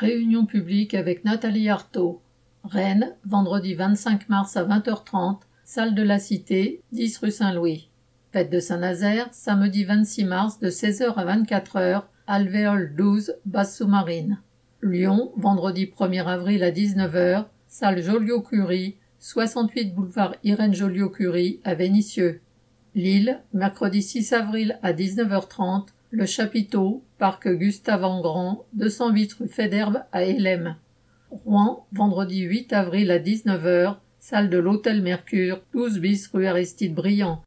Réunion publique avec Nathalie Arthaud. Rennes, vendredi 25 mars à 20h30, salle de la Cité, 10 rue Saint-Louis. Fête de Saint-Nazaire, samedi 26 mars de 16h à 24h, alvéole 12, basse sous-marine. Lyon, vendredi 1er avril à 19h, salle Joliot-Curie, 68 boulevard Irène Joliot-Curie à Vénissieux. Lille, mercredi 6 avril à 19h30, le Chapiteau, parc Gustave Engrand, 208 rue Fédherbe à Hélène. Rouen, vendredi 8 avril à 19h, salle de l'Hôtel Mercure, 12 bis rue Aristide Briand.